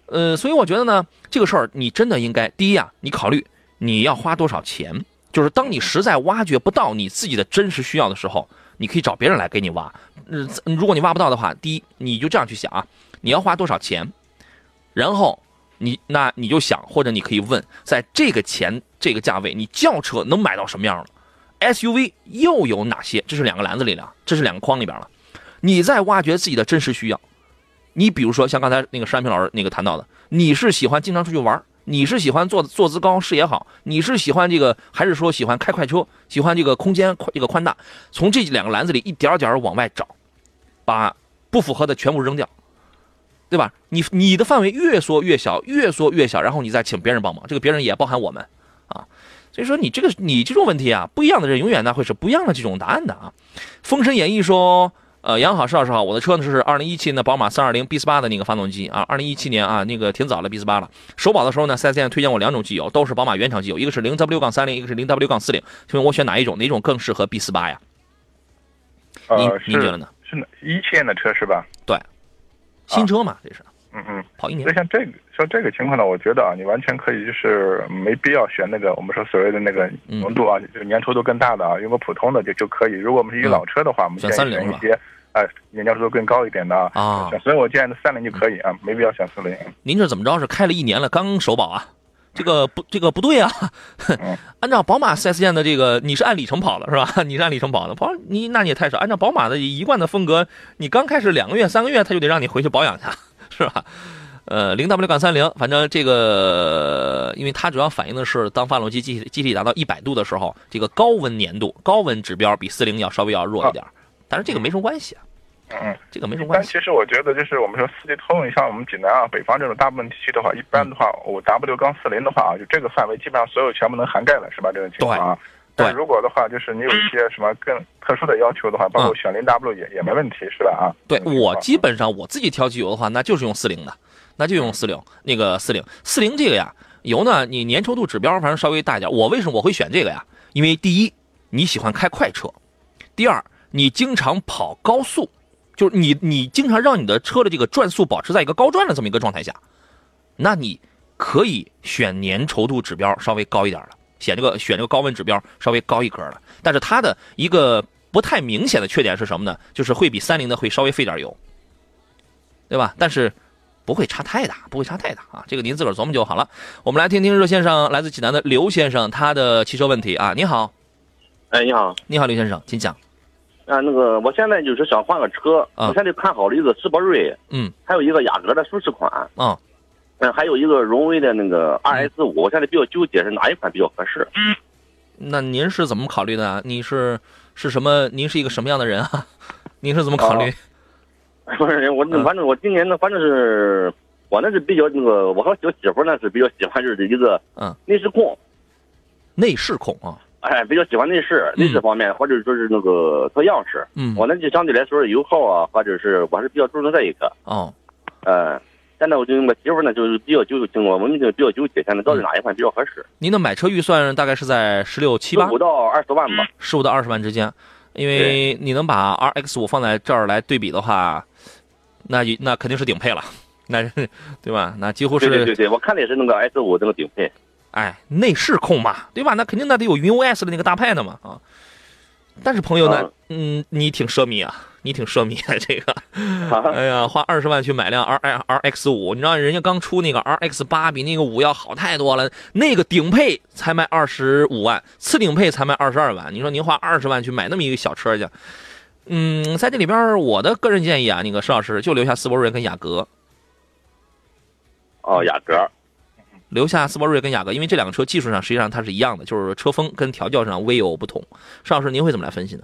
呃，所以我觉得呢，这个事儿你真的应该，第一啊，你考虑你要花多少钱，就是当你实在挖掘不到你自己的真实需要的时候，你可以找别人来给你挖。嗯，如果你挖不到的话，第一，你就这样去想啊，你要花多少钱，然后你那你就想，或者你可以问，在这个钱。这个价位，你轿车能买到什么样的？SUV 又有哪些？这是两个篮子里了，这是两个筐里边了。你在挖掘自己的真实需要。你比如说像刚才那个山平老师那个谈到的，你是喜欢经常出去玩，你是喜欢坐坐姿高视野好，你是喜欢这个还是说喜欢开快车，喜欢这个空间宽这个宽大？从这两个篮子里一点点往外找，把不符合的全部扔掉，对吧？你你的范围越缩越小，越缩越小，然后你再请别人帮忙，这个别人也包含我们。啊，所以说你这个你这种问题啊，不一样的人永远呢会是不一样的这种答案的啊。封神演义说，呃，杨好，邵老师好，我的车呢是二零一七年的宝马三二零 B 四八的那个发动机啊，二零一七年啊，那个挺早了 B 四八了。首保的时候呢，四 S 店推荐我两种机油，都是宝马原厂机油，一个是零 W 杠三零，一个是零 W 杠四零，请问我选哪一种？哪种更适合 B 四八呀？您您觉得呢？是一七年的车是吧？对，新车嘛，这是。嗯嗯，跑一年。所以像这个像这个情况呢，我觉得啊，你完全可以就是没必要选那个我们说所谓的那个浓度啊，就粘稠度更大的啊，用个普通的就就可以。如果我们是一老车的话，我们建议选一些哎粘稠度更高一点的啊。所以我建议的三菱就可以啊，没必要选四零。您这怎么着是开了一年了刚首保啊？这个不这个不对啊。按照宝马 4S 店的这个，你是按里程跑的是吧？你是按里程跑的，跑你那你也太少。按照宝马的一贯的风格，你刚开始两个月三个月他就得让你回去保养去。是吧？呃，零 W 杠三零，反正这个，因为它主要反映的是当发动机机体机体达到一百度的时候，这个高温粘度、高温指标比四零要稍微要弱一点。但是这个没什么关系啊。嗯，这个没什么关系。但其实我觉得，就是我们说四季通用，像我们济南啊、北方这种大部分地区的话，一般的话，我 W 杠四零的话啊，就这个范围基本上所有全部能涵盖了，是吧？这种情况啊。对。如果的话，就是你有一些什么更特殊的要求的话，包括选零 W 也也没问题，是吧？啊。对我基本上我自己挑机油的话，那就是用四零的。那就用四零，那个四零四零这个呀，油呢，你粘稠度指标反正稍微大一点。我为什么我会选这个呀？因为第一，你喜欢开快车；第二，你经常跑高速，就是你你经常让你的车的这个转速保持在一个高转的这么一个状态下，那你可以选粘稠度指标稍微高一点的。选这个选这个高温指标稍微高一格的。但是它的一个不太明显的缺点是什么呢？就是会比三菱的会稍微费点油，对吧？但是不会差太大，不会差太大啊。这个您自个儿琢磨就好了。我们来听听热线上来自济南的刘先生他的汽车问题啊。你好，哎，你好，你好，刘先生，请讲。啊，那个，我现在就是想换个车，我现在看好了一个斯铂瑞，嗯，还有一个雅阁的舒适款，啊，嗯，还有一个荣威的那个 RS 五，我现在比较纠结是哪一款比较合适。那您是怎么考虑的啊？你是是什么？您是一个什么样的人啊？您是怎么考虑？不是 我，反正我今年呢，反正是我那是比较那个，我和小媳妇呢是比较喜欢就是一个嗯内饰控，内饰控啊。哎，比较喜欢内饰，内饰方面，或者说是那个做样式，嗯，我呢就相对来说油耗啊，或者是我还是比较注重这一个。哦，呃，现在我就我媳妇呢，就是比较纠结，我们就比较纠结，现在到底哪一款比较合适？您的买车预算大概是在十六七八，十五到二十万吧，十五到二十万之间，因为你能把 RX 五放在这儿来对比的话，那那肯定是顶配了，那 对吧？那几乎是对对对，我看的也是那个 S 五这个顶配。哎，内饰控嘛，对吧？那肯定那得有云 OS 的那个大派的嘛啊。但是朋友呢，嗯，你挺奢靡啊，你挺奢靡啊，这个，哎呀，花二十万去买辆 R R X 五，你知道人家刚出那个 R X 八比那个五要好太多了，那个顶配才卖二十五万，次顶配才卖二十二万。你说您花二十万去买那么一个小车去，嗯，在这里边我的个人建议啊，那个施老师就留下斯铂瑞跟雅阁。哦，雅阁。留下斯铂瑞跟雅阁，因为这两个车技术上实际上它是一样的，就是车风跟调教上微有不同。邵老师，您会怎么来分析呢？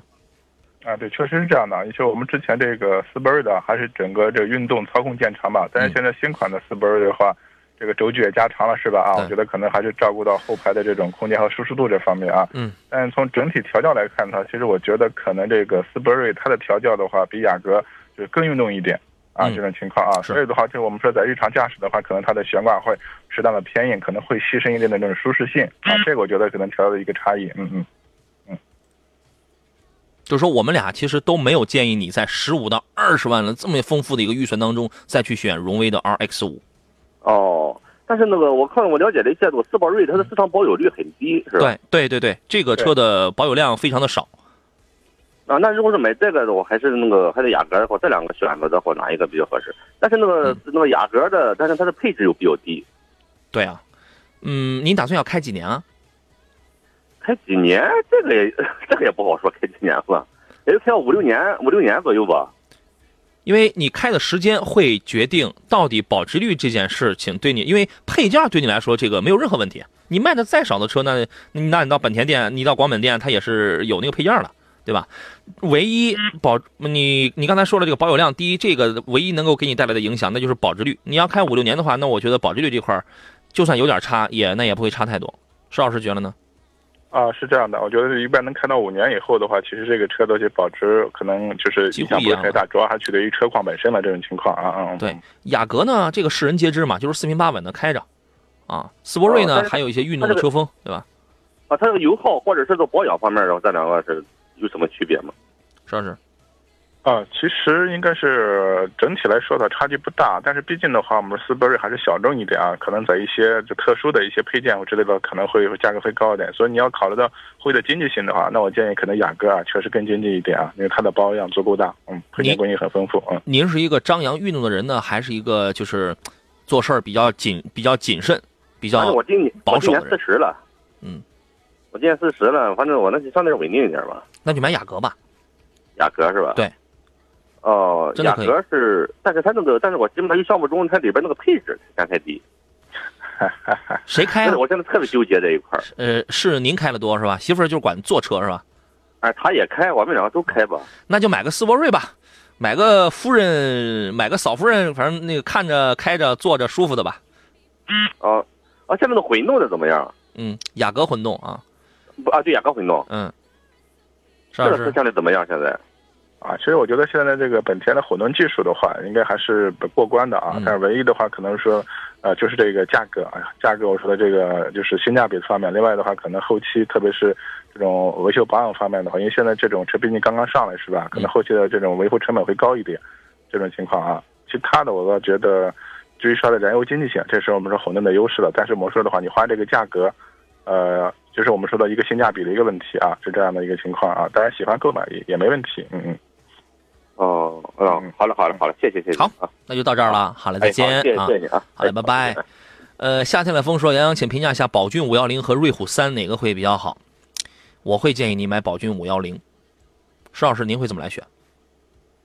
啊，对，确实是这样的。你说我们之前这个斯铂瑞的还是整个这个运动操控见长吧，但是现在新款的斯铂瑞的话，这个轴距也加长了，是吧？啊，我觉得可能还是照顾到后排的这种空间和舒适度这方面啊。嗯。但是从整体调教来看呢，其实我觉得可能这个斯铂瑞它的调教的话，比雅阁就是更运动一点。啊，这种情况啊，所以的话，就我们说在日常驾驶的话，可能它的悬挂会适当的偏硬，可能会牺牲一定的那种舒适性啊，这个我觉得可能调的一个差异，嗯嗯嗯。就是说，我们俩其实都没有建议你在十五到二十万的这么丰富的一个预算当中再去选荣威的 RX 五。哦，但是那个我看我了解了一下，这个斯铂瑞它的市场保有率很低，是吧？对对对对，这个车的保有量非常的少。啊，那如果是买这个的我，还是那个还是雅阁的话，这两个选择的话，哪一个比较合适？但是那个、嗯、那个雅阁的，但是它的配置又比较低。对啊，嗯，您打算要开几年啊？开几年？这个也这个也不好说，开几年吧，也就开五六年，五六年左右吧。因为你开的时间会决定到底保值率这件事情对你，因为配件对你来说这个没有任何问题。你卖的再少的车，那那你到本田店，你到广本店，它也是有那个配件的。对吧？唯一保你你刚才说了这个保有量低，这个唯一能够给你带来的影响，那就是保值率。你要开五六年的话，那我觉得保值率这块儿就算有点差，也那也不会差太多。石老师觉得呢？啊，是这样的，我觉得一般能开到五年以后的话，其实这个车的这保值可能就是影响不会太大，主要还取决于车况本身的这种情况啊嗯。对，雅阁呢，这个世人皆知嘛，就是四平八稳的开着，啊，斯铂瑞呢、哦、还有一些运动的车风，对吧？啊，它这个油耗或者是做保养方面的，这两个是。有什么区别吗？施老师，啊，其实应该是整体来说的差距不大，但是毕竟的话，我们斯铂瑞还是小众一点啊，可能在一些就特殊的一些配件或之类的，可能会价格会高一点。所以你要考虑到会的经济性的话，那我建议可能雅阁啊，确实更经济一点啊，因为它的保养足够大，嗯，配件工艺很丰富嗯。您是一个张扬运动的人呢，还是一个就是做事儿比较谨、比较谨慎、比较我今年保守的人？四十了，嗯，我今年四十了，反正我那就相对稳定一点吧。那就买雅阁吧。雅阁是吧？对。哦，雅阁是，但是它那个，但是我基本上一项目中，它里边那个配置价太低。谁开啊？我现在特别纠结这一块儿呃，是您开的多是吧？媳妇儿就管坐车是吧？哎，他也开，我们两个都开吧。那就买个斯铂瑞吧，买个夫人，买个嫂夫人，反正那个看着开着坐着舒服的吧。哦，啊，下面的混动的怎么样？嗯，雅阁混动啊。不啊，对，雅阁混动。嗯。这个车现在怎么样？现在？啊，其实我觉得现在这个本田的混动技术的话，应该还是过关的啊。嗯、但是唯一的话，可能说，呃，就是这个价格，哎呀，价格我说的这个就是性价比方面。另外的话，可能后期特别是这种维修保养方面的话，因为现在这种车毕竟刚刚上来是吧？可能后期的这种维护成本会高一点，这种情况啊。其他的我倒觉得，至于说的燃油经济性，这是我们说混动的优势了。但是我们说的话，你花这个价格，呃。就是我们说的一个性价比的一个问题啊，是这样的一个情况啊。大家喜欢购买也也没问题，嗯嗯。哦，哦，好了好了好了，谢谢谢谢。好，那就到这儿了。好嘞，再见。谢谢你啊。好嘞，拜拜。呃，夏天的风说，杨洋，请评价一下宝骏五幺零和瑞虎三哪个会比较好？我会建议你买宝骏五幺零。石老师，您会怎么来选？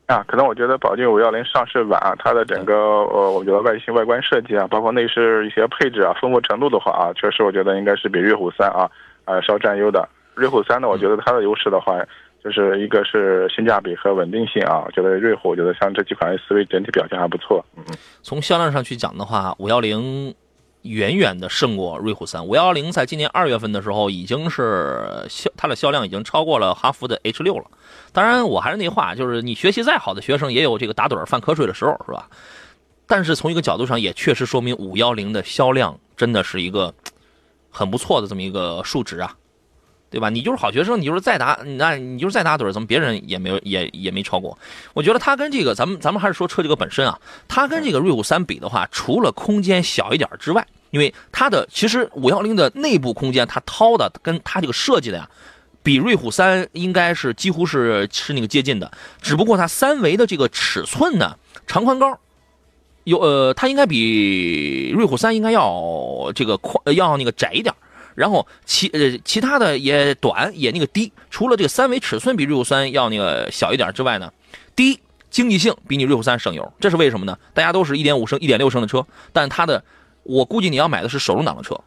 啊，可能我觉得宝骏五幺零上市晚，啊它的整个呃，我觉得外形、外观设计啊，包括内饰一些配置啊，丰富程度的话啊，确实我觉得应该是比瑞虎三啊，呃，稍占优的。瑞虎三呢，我觉得它的优势的话，就是一个是性价比和稳定性啊。我觉得瑞虎，我觉得像这几款 SUV 整体表现还不错。嗯嗯。从销量上去讲的话，五幺零远远的胜过瑞虎三。五幺零在今年二月份的时候，已经是销它的销量已经超过了哈弗的 H 六了。当然，我还是那话，就是你学习再好的学生，也有这个打盹犯瞌睡的时候，是吧？但是从一个角度上，也确实说明五幺零的销量真的是一个很不错的这么一个数值啊，对吧？你就是好学生，你就是再打，那你就是再打盹，怎么别人也没有也也没超过？我觉得它跟这个，咱们咱们还是说车这个本身啊，它跟这个瑞虎三比的话，除了空间小一点之外，因为它的其实五幺零的内部空间，它掏的跟它这个设计的呀。比瑞虎三应该是几乎是是那个接近的，只不过它三维的这个尺寸呢，长宽高，有呃，它应该比瑞虎三应该要这个宽要那个窄一点，然后其呃其他的也短也那个低，除了这个三维尺寸比瑞虎三要那个小一点之外呢，第一经济性比你瑞虎三省油，这是为什么呢？大家都是一点五升、一点六升的车，但它的我估计你要买的是手动挡的车。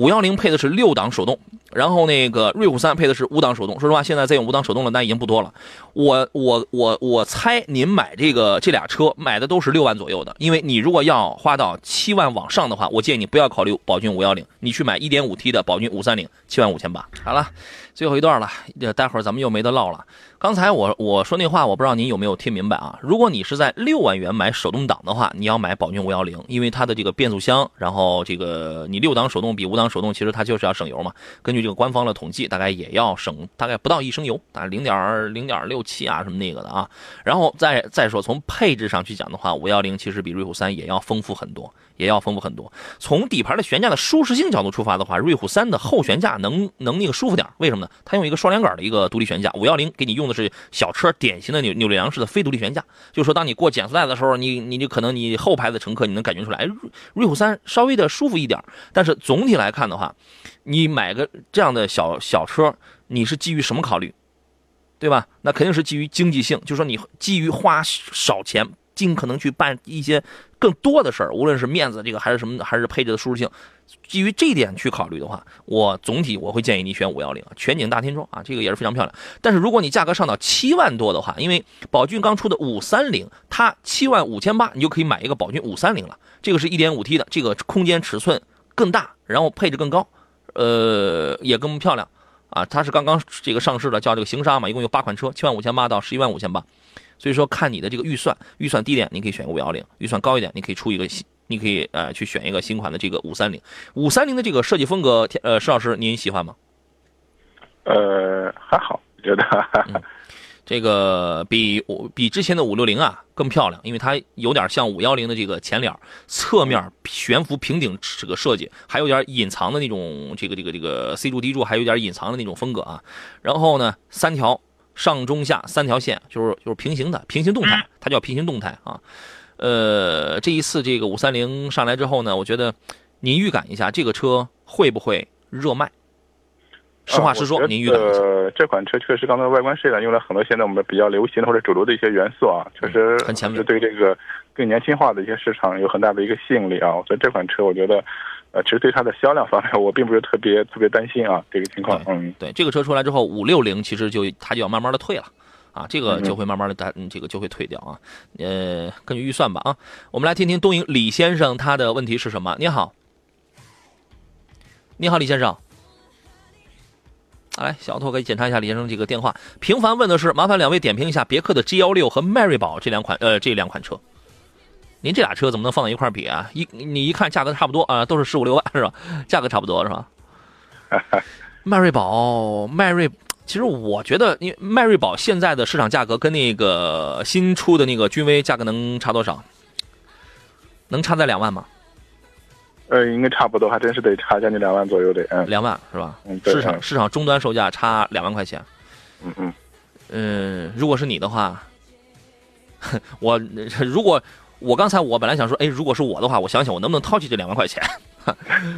五幺零配的是六档手动，然后那个瑞虎三配的是五档手动。说实话，现在再用五档手动的那已经不多了。我我我我猜您买这个这俩车买的都是六万左右的，因为你如果要花到七万往上的话，我建议你不要考虑宝骏五幺零，你去买一点五 T 的宝骏五三零，七万五千八。好了，最后一段了，待会儿咱们又没得唠了。刚才我我说那话，我不知道您有没有听明白啊？如果你是在六万元买手动挡的话，你要买宝骏五幺零，因为它的这个变速箱，然后这个你六档手动比五档手动，其实它就是要省油嘛。根据这个官方的统计，大概也要省大概不到一升油，大概零点零点六七啊什么那个的啊。然后再再说从配置上去讲的话，五幺零其实比瑞虎三也要丰富很多。也要丰富很多。从底盘的悬架的舒适性角度出发的话，瑞虎三的后悬架能能那个舒服点，为什么呢？它用一个双连杆的一个独立悬架，五幺零给你用的是小车典型的扭扭力梁式的非独立悬架。就是说，当你过减速带的时候，你你就可能你后排的乘客你能感觉出来，瑞瑞虎三稍微的舒服一点。但是总体来看的话，你买个这样的小小车，你是基于什么考虑？对吧？那肯定是基于经济性，就是说你基于花少钱。尽可能去办一些更多的事儿，无论是面子这个还是什么，还是配置的舒适性，基于这一点去考虑的话，我总体我会建议你选五幺零全景大天窗啊，这个也是非常漂亮。但是如果你价格上到七万多的话，因为宝骏刚出的五三零，它七万五千八，你就可以买一个宝骏五三零了。这个是一点五 T 的，这个空间尺寸更大，然后配置更高，呃，也更漂亮啊。它是刚刚这个上市的，叫这个行沙嘛，一共有八款车，七万五千八到十一万五千八。所以说，看你的这个预算，预算低点你可以选个五幺零，预算高一点你可以出一个新，你可以呃去选一个新款的这个五三零。五三零的这个设计风格，呃，石老师您喜欢吗？呃，还好，觉得。这个比比之前的五六零啊更漂亮，因为它有点像五幺零的这个前脸，侧面悬浮平顶这个设计，还有点隐藏的那种这个这个这个 C 柱 D 柱，还有点隐藏的那种风格啊。然后呢，三条。上中下三条线就是就是平行的平行动态，它叫平行动态啊。呃，这一次这个五三零上来之后呢，我觉得您预感一下这个车会不会热卖？实话实说，您预感一下。这款车确实刚才外观设计用了很多现在我们比较流行的或者主流的一些元素啊，确实很前面，对这个更年轻化的一些市场有很大的一个吸引力啊。所以这款车我觉得。呃，其实对它的销量方面，我并不是特别特别担心啊，这个情况。嗯，对，这个车出来之后，五六零其实就它就要慢慢的退了，啊，这个就会慢慢的单，这个就会退掉啊。呃，根据预算吧啊，我们来听听东营李先生他的问题是什么？你好，你好，李先生。来，小托可以检查一下李先生这个电话。平凡问的是，麻烦两位点评一下别克的 G 幺六和迈锐宝这两款呃这两款车。您这俩车怎么能放在一块比啊？一你一看价格差不多啊，都是十五六万是吧？价格差不多是吧？迈锐宝，迈锐，其实我觉得，因为迈锐宝现在的市场价格跟那个新出的那个君威价格能差多少？能差在两万吗？呃，应该差不多，还真是得差将近两万左右的，嗯，两万是吧？嗯，市场市场终端售价差两万块钱。嗯嗯，嗯，如果是你的话，我如果我刚才我本来想说，哎，如果是我的话，我想想我能不能掏起这两万块钱。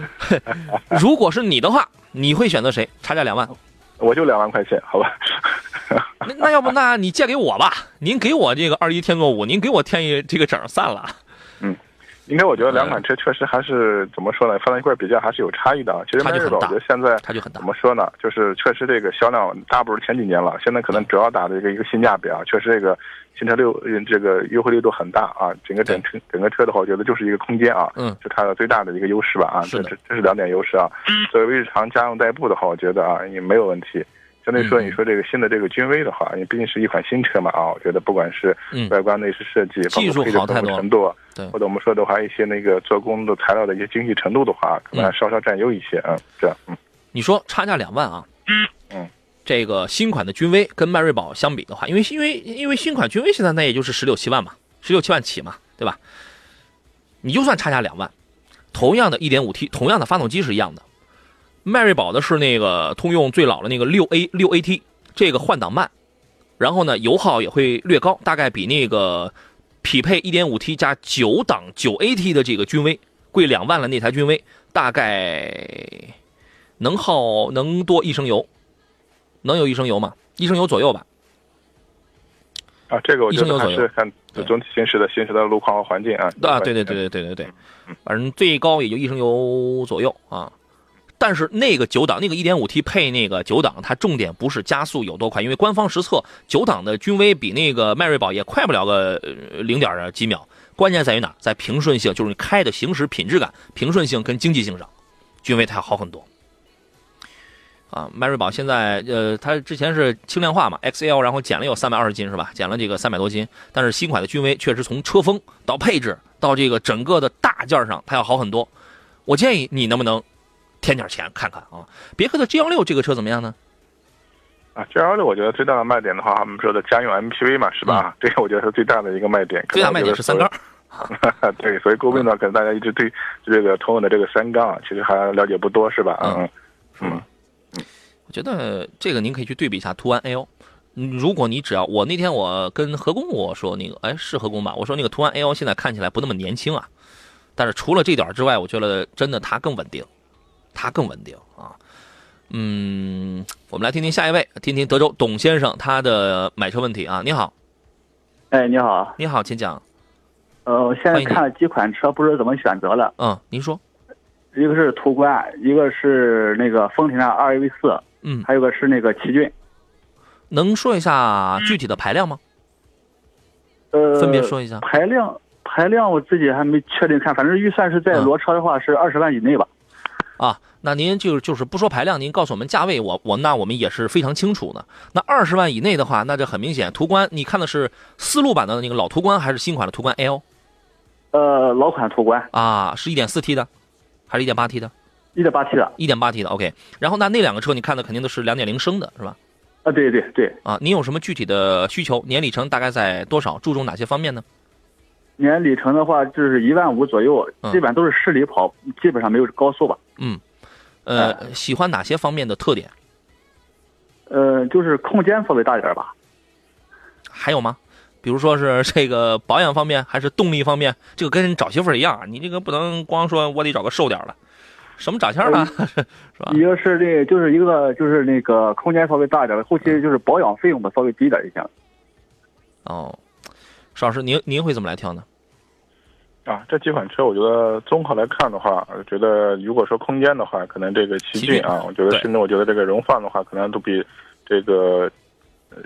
如果是你的话，你会选择谁？差价两万，我就两万块钱，好吧？那那要不那你借给我吧？您给我这个二一天作五，您给我添一这个整散了。嗯，应该我觉得两款车确实还是怎么说呢？放在一块比较还是有差异的。其实迈锐宝我觉得现在差距很大。怎么说呢？就是确实这个销量大不如前几年了。现在可能主要打的一个一个性价比啊，确实这个新车六这个优惠力度很大啊。整个整车整个车的话，我觉得就是一个空间啊，嗯，是它的最大的一个优势吧啊。这这这是两点优势啊。作为日常家用代步的话，我觉得啊也没有问题。相对说，你说这个新的这个君威的话，因为毕竟是一款新车嘛啊，我觉得不管是外观内饰设计，技术好太多程度，对，或者我们说的话，一些那个做工的材料的一些精细程度的话，可能还稍稍占优一些啊。这样，嗯，你说差价两万啊？嗯，这个新款的君威跟迈锐宝相比的话，因为因为因为新款君威现在那也就是十六七万嘛，十六七万起嘛，对吧？你就算差价两万，同样的一点五 T，同样的发动机是一样的。迈锐宝的是那个通用最老的那个六 A 六 AT，这个换挡慢，然后呢油耗也会略高，大概比那个匹配 1.5T 加九档九 AT 的这个君威贵两万了。那台君威大概能耗能多一升油，能有一升油吗？一升油左右吧。啊，这个我觉得还是看总体行驶的行驶的路况和环境啊。啊，对对对对对对对，反正最高也就一升油左右啊。但是那个九档那个 1.5T 配那个九档，它重点不是加速有多快，因为官方实测九档的君威比那个迈锐宝也快不了个零点几秒。关键在于哪？在平顺性，就是你开的行驶品质感、平顺性跟经济性上，君威它要好很多。啊，迈锐宝现在呃，它之前是轻量化嘛，XL，然后减了有三百二十斤是吧？减了这个三百多斤。但是新款的君威确实从车风到配置到这个整个的大件上，它要好很多。我建议你能不能？添点钱看看啊！别克的 G 幺六这个车怎么样呢？啊，G 幺六我觉得最大的卖点的话，他们说的家用 MPV 嘛，是吧？这个我觉得是最大的一个卖点。最大卖点是三缸。对，所以诟病呢，可能大家一直对这个通用的这个三缸啊，其实还了解不多，是吧？嗯嗯嗯。我觉得这个您可以去对比一下途安 L。如果你只要我那天我跟何工我说那个，哎，是何工吧？我说那个途安 L 现在看起来不那么年轻啊。但是除了这点之外，我觉得真的它更稳定。它更稳定啊，嗯，我们来听听下一位，听听德州董先生他的买车问题啊。你好，哎，你好，你好，请讲。呃，我现在看了几款车，不知道怎么选择了。嗯，您说。一个是途观，一个是那个丰田的 RAV 四，嗯，还有个是那个奇骏。能说一下具体的排量吗？呃，分别说一下。排量，排量我自己还没确定看，反正预算是在裸车的话是二十万以内吧。啊，那您就就是不说排量，您告诉我们价位，我我那我们也是非常清楚的。那二十万以内的话，那就很明显，途观你看的是思路版的那个老途观，还是新款的途观 L？呃，老款途观啊，是一点四 T 的，还是一点八 T 的？一点八 T 的，一点八 T 的。OK，然后那那两个车你看的肯定都是两点零升的，是吧？啊，对对对。啊，您有什么具体的需求？年里程大概在多少？注重哪些方面呢？年里程的话就是一万五左右，基本上都是市里跑，基本上没有高速吧。嗯，呃，喜欢哪些方面的特点？呃，就是空间稍微大点吧。还有吗？比如说是这个保养方面，还是动力方面？这个跟找媳妇儿一样，你这个不能光说我得找个瘦点的，什么长相呢？是吧？一个是这，就是一个就是那个空间稍微大一点的，后期就是保养费用吧稍微低点就行。哦，邵老师，您您会怎么来挑呢？啊，这几款车我觉得综合来看的话，我觉得如果说空间的话，可能这个奇骏啊，我觉得甚至我觉得这个荣放的话，可能都比这个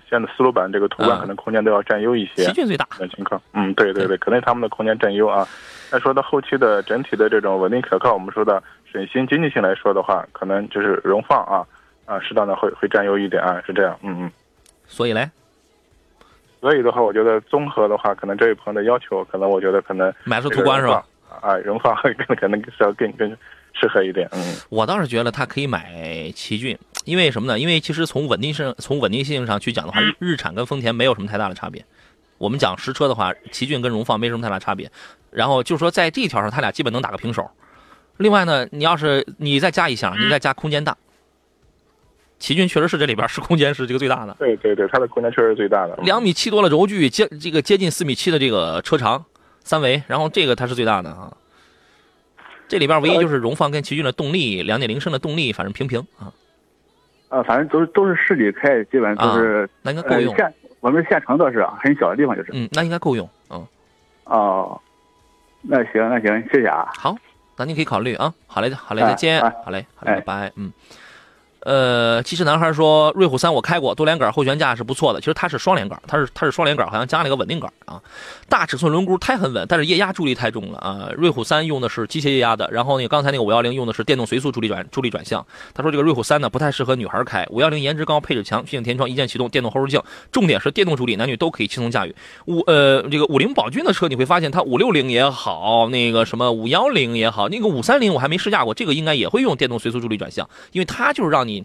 现在思路版这个途观可能空间都要占优一些。奇骏最大的情况，嗯，对对对，可能他们的空间占优啊。再说到后期的整体的这种稳定可靠，我们说的省心经济性来说的话，可能就是荣放啊啊，适当的会会占优一点啊，是这样，嗯嗯。所以嘞？所以的话，我觉得综合的话，可能这位朋友的要求，可能我觉得可能买出途观是吧？啊，荣放更可能是要更更适合一点。嗯，我倒是觉得他可以买奇骏，因为什么呢？因为其实从稳定性、从稳定性上去讲的话，日产跟丰田没有什么太大的差别。我们讲实车的话，奇骏跟荣放没什么太大差别。然后就是说，在这一条上，他俩基本能打个平手。另外呢，你要是你再加一项，你再加空间大。奇骏确实是这里边是空间是这个最大的。对对对，它的空间确实是最大的。两米七多的轴距，接这个接近四米七的这个车长，三维，然后这个它是最大的啊。这里边唯一就是荣放跟奇骏的动力，两点零升的动力，反正平平啊。呃，反正都是都是市里开，基本上都是那应该够用。县我们县城倒是很小的地方，就是嗯，那应该够用嗯。哦，那行那行，谢谢啊。好，那您可以考虑啊。好嘞，好嘞，再见。好嘞，好嘞，拜拜。嗯。呃，其实男孩说，瑞虎三我开过，多连杆后悬架是不错的。其实它是双连杆，它是它是双连杆，好像加了一个稳定杆啊。大尺寸轮毂胎很稳，但是液压助力太重了啊。瑞虎三用的是机械液压的，然后那刚才那个五幺零用的是电动随速助力转助力转向。他说这个瑞虎三呢不太适合女孩开，五幺零颜值高，配置强，全景天窗，一键启动，电动后视镜，重点是电动助力，男女都可以轻松驾驭。五呃这个五菱宝骏的车你会发现它五六零也好，那个什么五幺零也好，那个五三零我还没试驾过，这个应该也会用电动随速助力转向，因为它就是让你。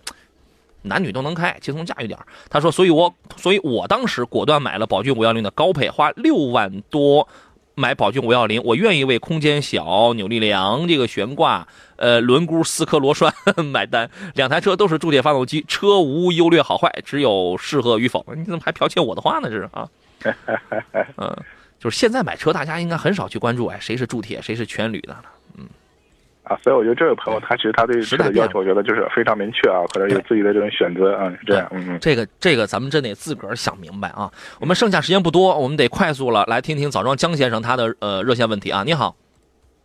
男女都能开，轻松驾驭点他说，所以我，所以我当时果断买了宝骏五幺零的高配，花六万多买宝骏五幺零，我愿意为空间小、扭力梁、这个悬挂、呃轮毂四颗螺栓 买单。两台车都是铸铁发动机，车无优劣好坏，只有适合与否。你怎么还剽窃我的话呢？这是啊，嗯，就是现在买车，大家应该很少去关注，哎，谁是铸铁，谁是全铝的了。啊，所以我觉得这位朋友他其实他对车的要求，我觉得就是非常明确啊，可能有自己的这种选择啊，是这样。嗯嗯，这个这个咱们真得自个儿想明白啊。我们剩下时间不多，我们得快速了，来听听枣庄江先生他的呃热线问题啊。你好，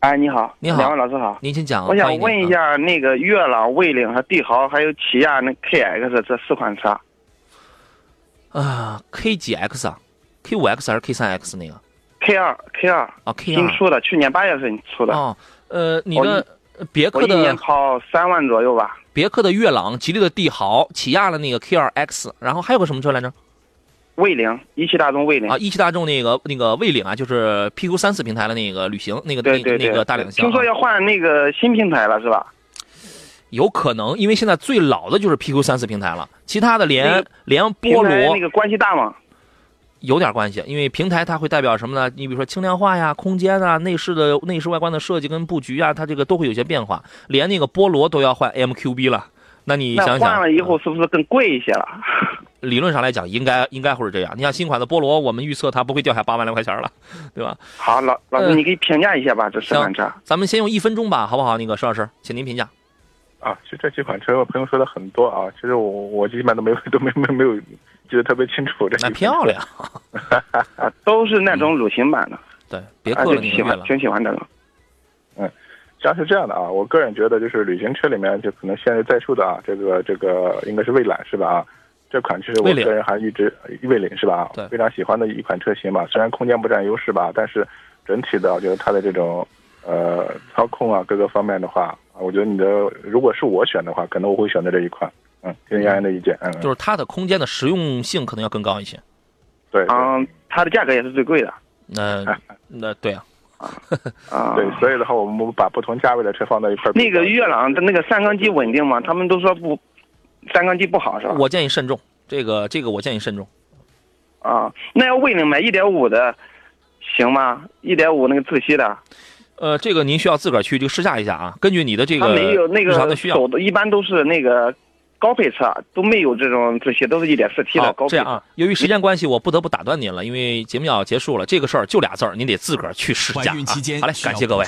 哎，你好，你好，两位老师好，您请讲。我想问一下那个月朗、魏领和帝豪，还有起亚那 KX 这四款车。啊，K 几 X 啊？K 五 X 还是 K 三 X 那个？K 二 K 二啊，K 二新出的，去年八月份出的。哦，呃，你的。别克的一年跑三万左右吧。别克的悦朗、吉利的帝豪、起亚的那个 Q2X，然后还有个什么车来着？魏领，一汽大众魏领啊，一汽大众那个那个魏领啊，就是 PQ 三四平台的那个旅行那个那个大两厢。听说要换那个新平台了是吧？有可能，因为现在最老的就是 PQ 三四平台了，其他的连连菠萝那个关系大吗？有点关系，因为平台它会代表什么呢？你比如说轻量化呀、空间啊、内饰的内饰外观的设计跟布局啊，它这个都会有些变化。连那个菠萝都要换 MQB 了，那你想想，换了以后是不是更贵一些了？理论上来讲，应该应该会是这样。你像新款的菠萝，我们预测它不会掉下八万来块钱了，对吧？好，老老师，你可以评价一下吧，这四款车。咱们先用一分钟吧，好不好？那个石老师，请您评价。啊，其实这几款车，我朋友说的很多啊，其实我我基本都没有 都没没没有。记得特别清楚，这那漂亮，都是那种旅行版的。对，别克的喜欢，挺喜欢这个。嗯，实际上是这样的啊，我个人觉得就是旅行车里面就可能现在在售的啊，这个这个应该是蔚揽是吧？啊，这款其实我个人还一直蔚领是吧？对，非常喜欢的一款车型嘛。虽然空间不占优势吧，但是整体的我觉得它的这种呃操控啊各个方面的话，我觉得你的如果是我选的话，可能我会选择这一款。嗯，听杨洋的意见，嗯，就是它的空间的实用性可能要更高一些，对，嗯，它的价格也是最贵的，那 那对啊，啊，对，所以的话，我们把不同价位的车放到一块儿。那个悦朗的那个三缸机稳定吗？他们都说不，三缸机不好是吧？我建议慎重，这个这个我建议慎重。啊，那要魏领买一点五的行吗？一点五那个自吸的？呃，这个您需要自个儿去就试驾一下啊，根据你的这个没有那个的需要，一般都是那个。高配车都没有这种这些，都是一点四 T 的高配。这样啊，由于时间关系，我不得不打断您了，因为节目要结束了。这个事儿就俩字儿，您得自个儿去试驾啊。好嘞，感谢各位。